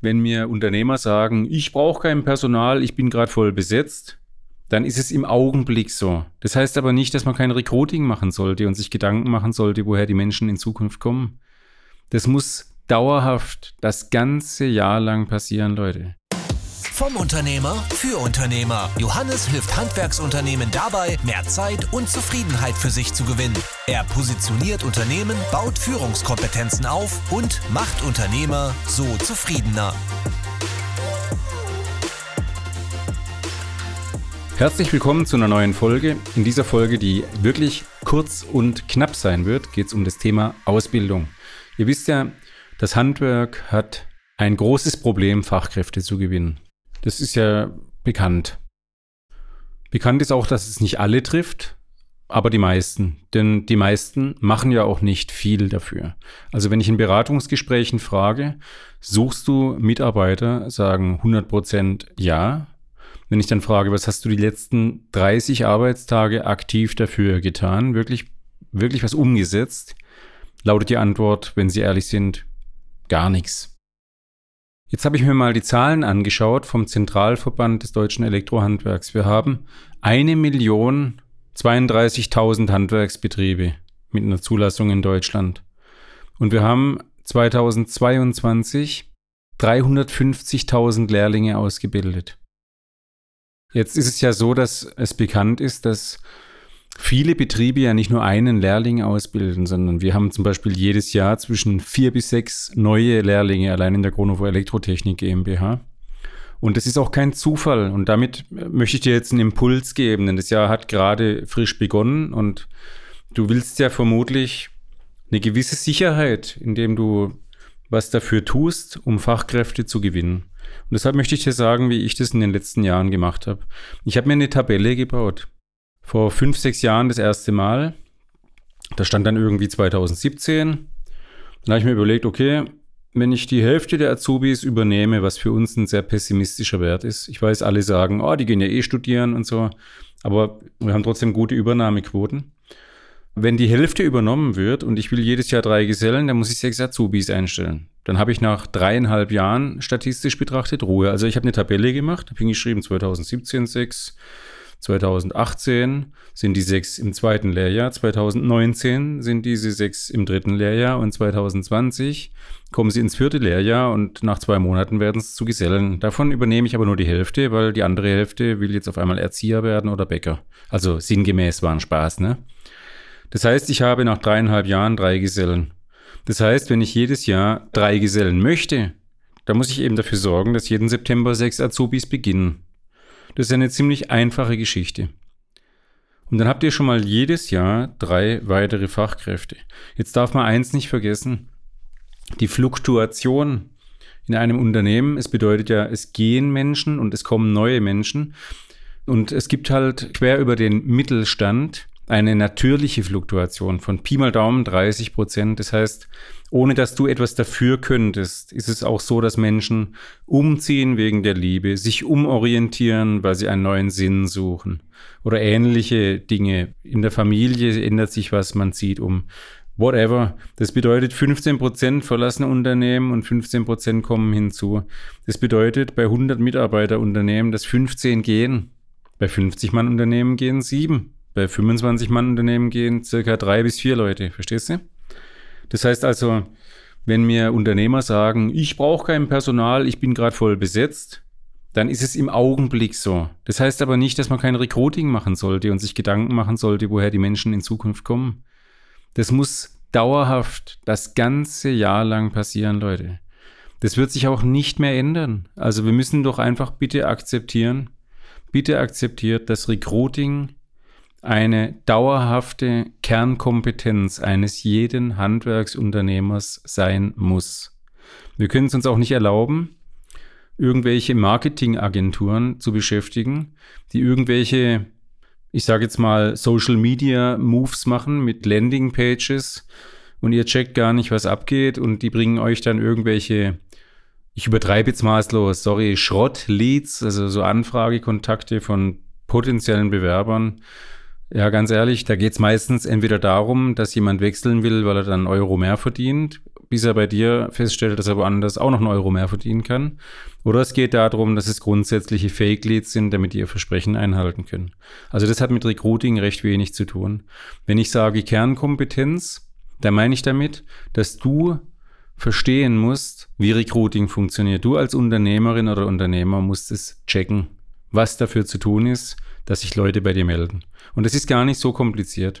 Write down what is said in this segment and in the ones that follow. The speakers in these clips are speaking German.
Wenn mir Unternehmer sagen, ich brauche kein Personal, ich bin gerade voll besetzt, dann ist es im Augenblick so. Das heißt aber nicht, dass man kein Recruiting machen sollte und sich Gedanken machen sollte, woher die Menschen in Zukunft kommen. Das muss dauerhaft das ganze Jahr lang passieren, Leute. Vom Unternehmer für Unternehmer. Johannes hilft Handwerksunternehmen dabei, mehr Zeit und Zufriedenheit für sich zu gewinnen. Er positioniert Unternehmen, baut Führungskompetenzen auf und macht Unternehmer so zufriedener. Herzlich willkommen zu einer neuen Folge. In dieser Folge, die wirklich kurz und knapp sein wird, geht es um das Thema Ausbildung. Ihr wisst ja, das Handwerk hat ein großes Problem, Fachkräfte zu gewinnen. Das ist ja bekannt. Bekannt ist auch, dass es nicht alle trifft, aber die meisten. Denn die meisten machen ja auch nicht viel dafür. Also wenn ich in Beratungsgesprächen frage, suchst du Mitarbeiter, sagen 100 Prozent ja. Wenn ich dann frage, was hast du die letzten 30 Arbeitstage aktiv dafür getan, wirklich, wirklich was umgesetzt, lautet die Antwort, wenn sie ehrlich sind, gar nichts. Jetzt habe ich mir mal die Zahlen angeschaut vom Zentralverband des deutschen Elektrohandwerks. Wir haben eine Million 32.000 Handwerksbetriebe mit einer Zulassung in Deutschland. Und wir haben 2022 350.000 Lehrlinge ausgebildet. Jetzt ist es ja so, dass es bekannt ist, dass viele Betriebe ja nicht nur einen Lehrling ausbilden, sondern wir haben zum Beispiel jedes Jahr zwischen vier bis sechs neue Lehrlinge allein in der Chronovo Elektrotechnik GmbH. Und das ist auch kein Zufall. Und damit möchte ich dir jetzt einen Impuls geben, denn das Jahr hat gerade frisch begonnen und du willst ja vermutlich eine gewisse Sicherheit, indem du was dafür tust, um Fachkräfte zu gewinnen. Und deshalb möchte ich dir sagen, wie ich das in den letzten Jahren gemacht habe. Ich habe mir eine Tabelle gebaut vor fünf, sechs Jahren das erste Mal. Da stand dann irgendwie 2017. Dann habe ich mir überlegt, okay, wenn ich die Hälfte der Azubis übernehme, was für uns ein sehr pessimistischer Wert ist. Ich weiß, alle sagen, oh, die gehen ja eh studieren und so. Aber wir haben trotzdem gute Übernahmequoten. Wenn die Hälfte übernommen wird und ich will jedes Jahr drei Gesellen, dann muss ich sechs Azubis einstellen. Dann habe ich nach dreieinhalb Jahren statistisch betrachtet Ruhe. Also ich habe eine Tabelle gemacht, habe hingeschrieben 2017 sechs, 2018 sind die sechs im zweiten Lehrjahr, 2019 sind diese sechs im dritten Lehrjahr und 2020 kommen sie ins vierte Lehrjahr und nach zwei Monaten werden es zu Gesellen. Davon übernehme ich aber nur die Hälfte, weil die andere Hälfte will jetzt auf einmal Erzieher werden oder Bäcker. Also sinngemäß war ein Spaß, ne? Das heißt, ich habe nach dreieinhalb Jahren drei Gesellen. Das heißt, wenn ich jedes Jahr drei Gesellen möchte, dann muss ich eben dafür sorgen, dass jeden September sechs Azubis beginnen. Das ist eine ziemlich einfache Geschichte. Und dann habt ihr schon mal jedes Jahr drei weitere Fachkräfte. Jetzt darf man eins nicht vergessen. Die Fluktuation in einem Unternehmen, es bedeutet ja, es gehen Menschen und es kommen neue Menschen. Und es gibt halt quer über den Mittelstand eine natürliche Fluktuation von Pi mal Daumen 30 Prozent. Das heißt, ohne dass du etwas dafür könntest, ist es auch so, dass Menschen umziehen wegen der Liebe, sich umorientieren, weil sie einen neuen Sinn suchen oder ähnliche Dinge. In der Familie ändert sich was, man zieht um. Whatever. Das bedeutet, 15 Prozent verlassen Unternehmen und 15 Prozent kommen hinzu. Das bedeutet, bei 100 Mitarbeiterunternehmen, dass 15 gehen. Bei 50 Mann Unternehmen gehen sieben. Bei 25 Mann Unternehmen gehen circa drei bis vier Leute. Verstehst du? Das heißt also, wenn mir Unternehmer sagen, ich brauche kein Personal, ich bin gerade voll besetzt, dann ist es im Augenblick so. Das heißt aber nicht, dass man kein Recruiting machen sollte und sich Gedanken machen sollte, woher die Menschen in Zukunft kommen. Das muss dauerhaft das ganze Jahr lang passieren, Leute. Das wird sich auch nicht mehr ändern. Also wir müssen doch einfach bitte akzeptieren, bitte akzeptiert, dass Recruiting eine dauerhafte Kernkompetenz eines jeden Handwerksunternehmers sein muss. Wir können es uns auch nicht erlauben, irgendwelche Marketingagenturen zu beschäftigen, die irgendwelche, ich sage jetzt mal, Social Media Moves machen mit Landing Pages und ihr checkt gar nicht, was abgeht und die bringen euch dann irgendwelche, ich übertreibe jetzt maßlos, sorry, Schrott-Leads, also so Anfragekontakte von potenziellen Bewerbern Ja, ganz ehrlich, da geht es meistens entweder darum, dass jemand wechseln will, weil er dann einen Euro mehr verdient, bis er bei dir feststellt, dass er woanders auch noch einen Euro mehr verdienen kann. Oder es geht darum, dass es grundsätzliche Fake-Leads sind, damit die ihr Versprechen einhalten können. Also das hat mit Recruiting recht wenig zu tun. Wenn ich sage Kernkompetenz, da meine ich damit, dass du verstehen musst, wie Recruiting funktioniert. Du als Unternehmerin oder Unternehmer musst es checken, was dafür zu tun ist, dass sich Leute bei dir melden. Und es ist gar nicht so kompliziert.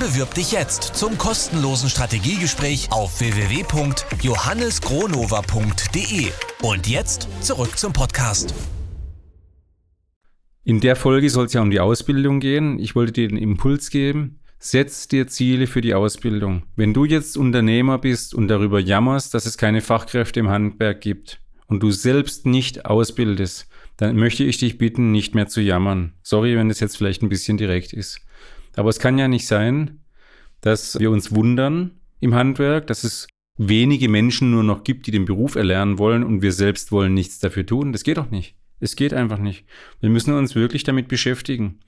bewirb dich jetzt zum kostenlosen Strategiegespräch auf www.johannesgronova.de. Und jetzt zurück zum Podcast. In der Folge soll es ja um die Ausbildung gehen. Ich wollte dir den Impuls geben. Setz dir Ziele für die Ausbildung. Wenn du jetzt Unternehmer bist und darüber jammerst, dass es keine Fachkräfte im Handwerk gibt und du selbst nicht ausbildest, dann möchte ich dich bitten, nicht mehr zu jammern. Sorry, wenn das jetzt vielleicht ein bisschen direkt ist. Aber es kann ja nicht sein, dass wir uns wundern im Handwerk, dass es wenige Menschen nur noch gibt, die den Beruf erlernen wollen und wir selbst wollen nichts dafür tun. Das geht doch nicht. Es geht einfach nicht. Wir müssen uns wirklich damit beschäftigen.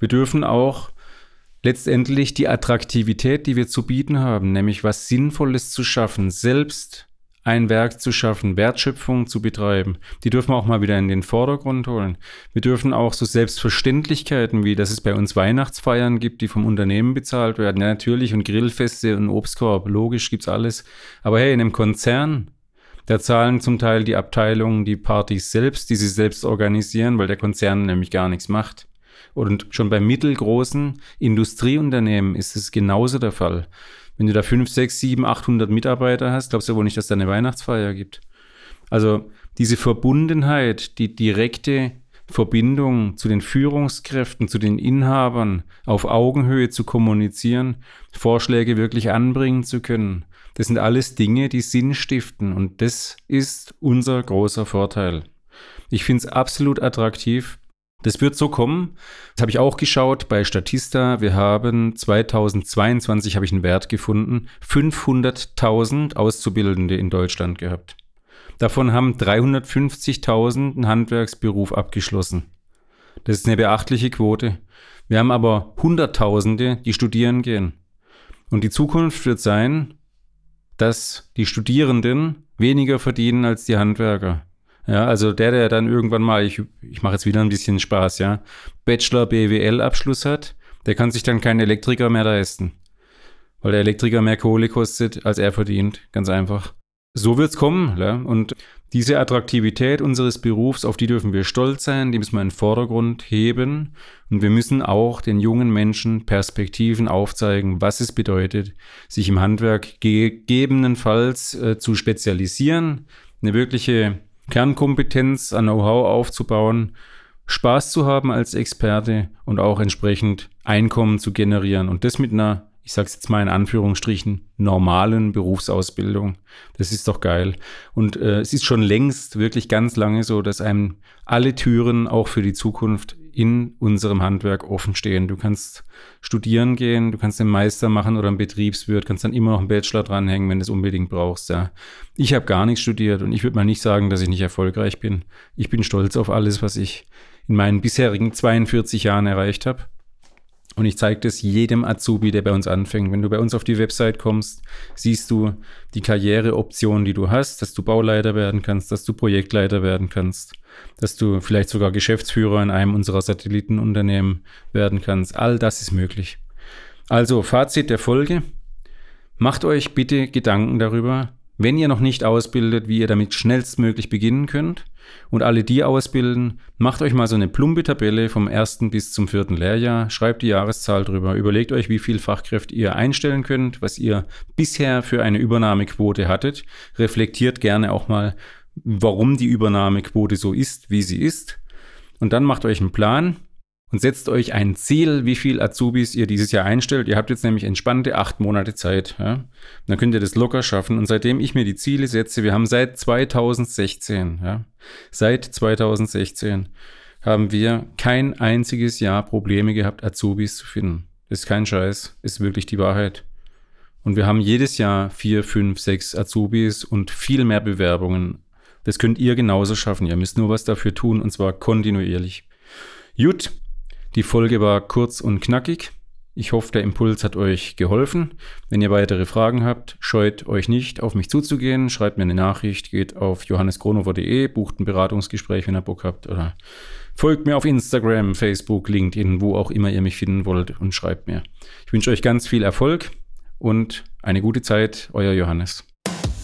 Wir dürfen auch letztendlich die Attraktivität, die wir zu bieten haben, nämlich was Sinnvolles zu schaffen, selbst ein Werk zu schaffen, Wertschöpfung zu betreiben, die dürfen wir auch mal wieder in den Vordergrund holen. Wir dürfen auch so Selbstverständlichkeiten wie, dass es bei uns Weihnachtsfeiern gibt, die vom Unternehmen bezahlt werden, ja natürlich, und Grillfeste und Obstkorb, logisch gibt's alles. Aber hey, in einem Konzern, da zahlen zum Teil die Abteilungen die Partys selbst, die sie selbst organisieren, weil der Konzern nämlich gar nichts macht. Und schon bei mittelgroßen Industrieunternehmen ist es genauso der Fall. Wenn du da 5, 6, 7, 800 Mitarbeiter hast, glaubst du wohl nicht, dass da eine Weihnachtsfeier gibt. Also diese Verbundenheit, die direkte Verbindung zu den Führungskräften, zu den Inhabern auf Augenhöhe zu kommunizieren, Vorschläge wirklich anbringen zu können, das sind alles Dinge, die Sinn stiften und das ist unser großer Vorteil. Ich finde es absolut attraktiv, das wird so kommen. Das habe ich auch geschaut bei Statista. Wir haben 2022 habe ich einen Wert gefunden, 500.000 Auszubildende in Deutschland gehabt. Davon haben 350.000 einen Handwerksberuf abgeschlossen. Das ist eine beachtliche Quote. Wir haben aber Hunderttausende, die studieren gehen. Und die Zukunft wird sein, dass die Studierenden weniger verdienen als die Handwerker. Ja, also der, der dann irgendwann mal, ich, ich mache jetzt wieder ein bisschen Spaß, ja, Bachelor BWL-Abschluss hat, der kann sich dann keinen Elektriker mehr leisten. Weil der Elektriker mehr Kohle kostet, als er verdient. Ganz einfach. So wird's kommen, ja. Und diese Attraktivität unseres Berufs, auf die dürfen wir stolz sein, die müssen wir in den Vordergrund heben. Und wir müssen auch den jungen Menschen Perspektiven aufzeigen, was es bedeutet, sich im Handwerk gegebenenfalls äh, zu spezialisieren, eine wirkliche Kernkompetenz an Know-how aufzubauen, Spaß zu haben als Experte und auch entsprechend Einkommen zu generieren. Und das mit einer, ich sage es jetzt mal in Anführungsstrichen, normalen Berufsausbildung. Das ist doch geil. Und äh, es ist schon längst wirklich ganz lange so, dass einem alle Türen auch für die Zukunft in unserem Handwerk offen stehen. Du kannst studieren gehen, du kannst einen Meister machen oder einen Betriebswirt, kannst dann immer noch einen Bachelor dranhängen, wenn du es unbedingt brauchst. Ja. Ich habe gar nichts studiert und ich würde mal nicht sagen, dass ich nicht erfolgreich bin. Ich bin stolz auf alles, was ich in meinen bisherigen 42 Jahren erreicht habe. Und ich zeige das jedem Azubi, der bei uns anfängt. Wenn du bei uns auf die Website kommst, siehst du die Karriereoptionen, die du hast, dass du Bauleiter werden kannst, dass du Projektleiter werden kannst, dass du vielleicht sogar Geschäftsführer in einem unserer Satellitenunternehmen werden kannst. All das ist möglich. Also Fazit der Folge. Macht euch bitte Gedanken darüber, wenn ihr noch nicht ausbildet, wie ihr damit schnellstmöglich beginnen könnt und alle, die ausbilden, macht euch mal so eine plumpe Tabelle vom ersten bis zum vierten Lehrjahr, schreibt die Jahreszahl drüber, überlegt euch, wie viel Fachkräfte ihr einstellen könnt, was ihr bisher für eine Übernahmequote hattet, reflektiert gerne auch mal, warum die Übernahmequote so ist, wie sie ist. Und dann macht euch einen Plan und setzt euch ein Ziel, wie viel Azubis ihr dieses Jahr einstellt. Ihr habt jetzt nämlich entspannte acht Monate Zeit. Ja? Dann könnt ihr das locker schaffen. Und seitdem ich mir die Ziele setze, wir haben seit 2016, ja, seit 2016 haben wir kein einziges Jahr Probleme gehabt, Azubis zu finden. Ist kein Scheiß, ist wirklich die Wahrheit. Und wir haben jedes Jahr vier, fünf, sechs Azubis und viel mehr Bewerbungen. Das könnt ihr genauso schaffen. Ihr müsst nur was dafür tun und zwar kontinuierlich. Gut, die Folge war kurz und knackig. Ich hoffe, der Impuls hat euch geholfen. Wenn ihr weitere Fragen habt, scheut euch nicht, auf mich zuzugehen. Schreibt mir eine Nachricht, geht auf johannesgronover.de, bucht ein Beratungsgespräch, wenn ihr Bock habt. Oder folgt mir auf Instagram, Facebook, LinkedIn, wo auch immer ihr mich finden wollt und schreibt mir. Ich wünsche euch ganz viel Erfolg und eine gute Zeit. Euer Johannes.